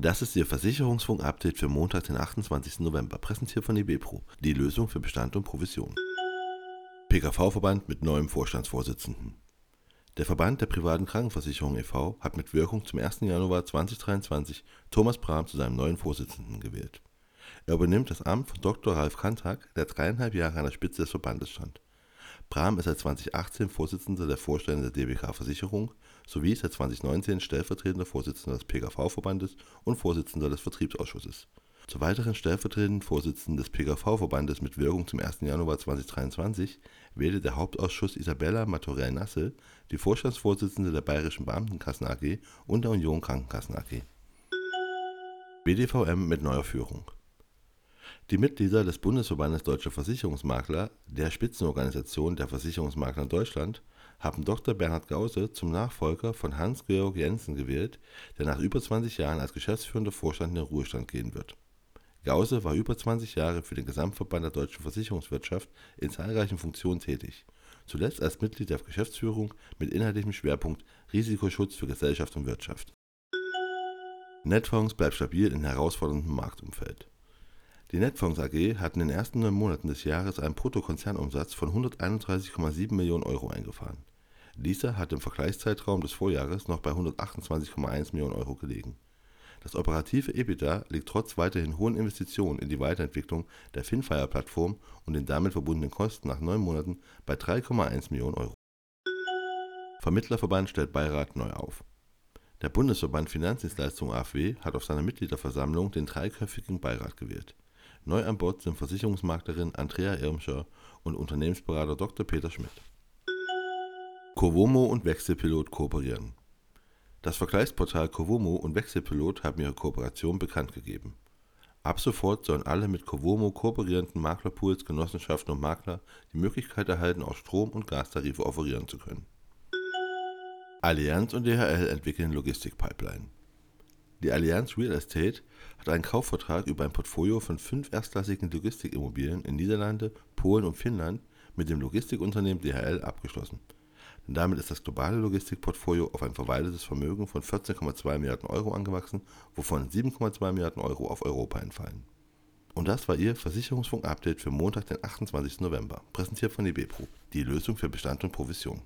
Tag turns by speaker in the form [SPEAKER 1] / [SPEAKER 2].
[SPEAKER 1] Das ist Ihr Versicherungsfunk-Update für Montag, den 28. November, präsentiert von eBepro, die Lösung für Bestand und Provision. PKV-Verband mit neuem Vorstandsvorsitzenden. Der Verband der privaten Krankenversicherung e.V. hat mit Wirkung zum 1. Januar 2023 Thomas Brahm zu seinem neuen Vorsitzenden gewählt. Er übernimmt das Amt von Dr. Ralf Kantag, der dreieinhalb Jahre an der Spitze des Verbandes stand. Brahm ist seit 2018 Vorsitzender der Vorstände der DBK Versicherung sowie seit 2019 stellvertretender Vorsitzender des PKV-Verbandes und Vorsitzender des Vertriebsausschusses. Zur weiteren stellvertretenden Vorsitzenden des PKV-Verbandes mit Wirkung zum 1. Januar 2023 wählte der Hauptausschuss Isabella Matorell-Nasse, die Vorstandsvorsitzende der Bayerischen Beamtenkassen AG und der Union Krankenkassen AG. BDVM mit neuer Führung die Mitglieder des Bundesverbandes Deutscher Versicherungsmakler, der Spitzenorganisation der Versicherungsmakler in Deutschland, haben Dr. Bernhard Gause zum Nachfolger von Hans-Georg Jensen gewählt, der nach über 20 Jahren als geschäftsführender Vorstand in den Ruhestand gehen wird. Gause war über 20 Jahre für den Gesamtverband der deutschen Versicherungswirtschaft in zahlreichen Funktionen tätig, zuletzt als Mitglied der Geschäftsführung mit inhaltlichem Schwerpunkt Risikoschutz für Gesellschaft und Wirtschaft. Netfonds bleibt stabil in herausforderndem Marktumfeld. Die Netfonds AG hat in den ersten neun Monaten des Jahres einen Bruttokonzernumsatz von 131,7 Millionen Euro eingefahren. Dieser hat im Vergleichszeitraum des Vorjahres noch bei 128,1 Millionen Euro gelegen. Das operative EBITDA liegt trotz weiterhin hohen Investitionen in die Weiterentwicklung der Finfire-Plattform und den damit verbundenen Kosten nach neun Monaten bei 3,1 Millionen Euro. Vermittlerverband stellt Beirat neu auf Der Bundesverband Finanzdienstleistungen AfW hat auf seiner Mitgliederversammlung den dreiköpfigen Beirat gewählt Neu an Bord sind Versicherungsmaklerin Andrea Irmscher und Unternehmensberater Dr. Peter Schmidt. Covomo und Wechselpilot kooperieren. Das Vergleichsportal Covomo und Wechselpilot haben ihre Kooperation bekannt gegeben. Ab sofort sollen alle mit Covomo kooperierenden Maklerpools, Genossenschaften und Makler die Möglichkeit erhalten, auch Strom- und Gastarife offerieren zu können. Allianz und DHL entwickeln Logistikpipeline. Die Allianz Real Estate hat einen Kaufvertrag über ein Portfolio von fünf erstklassigen Logistikimmobilien in Niederlande, Polen und Finnland mit dem Logistikunternehmen DHL abgeschlossen. Damit ist das globale Logistikportfolio auf ein verwaltetes Vermögen von 14,2 Milliarden Euro angewachsen, wovon 7,2 Milliarden Euro auf Europa entfallen. Und das war Ihr Versicherungsfunk-Update für Montag, den 28. November, präsentiert von eBepro, die Lösung für Bestand und Provision.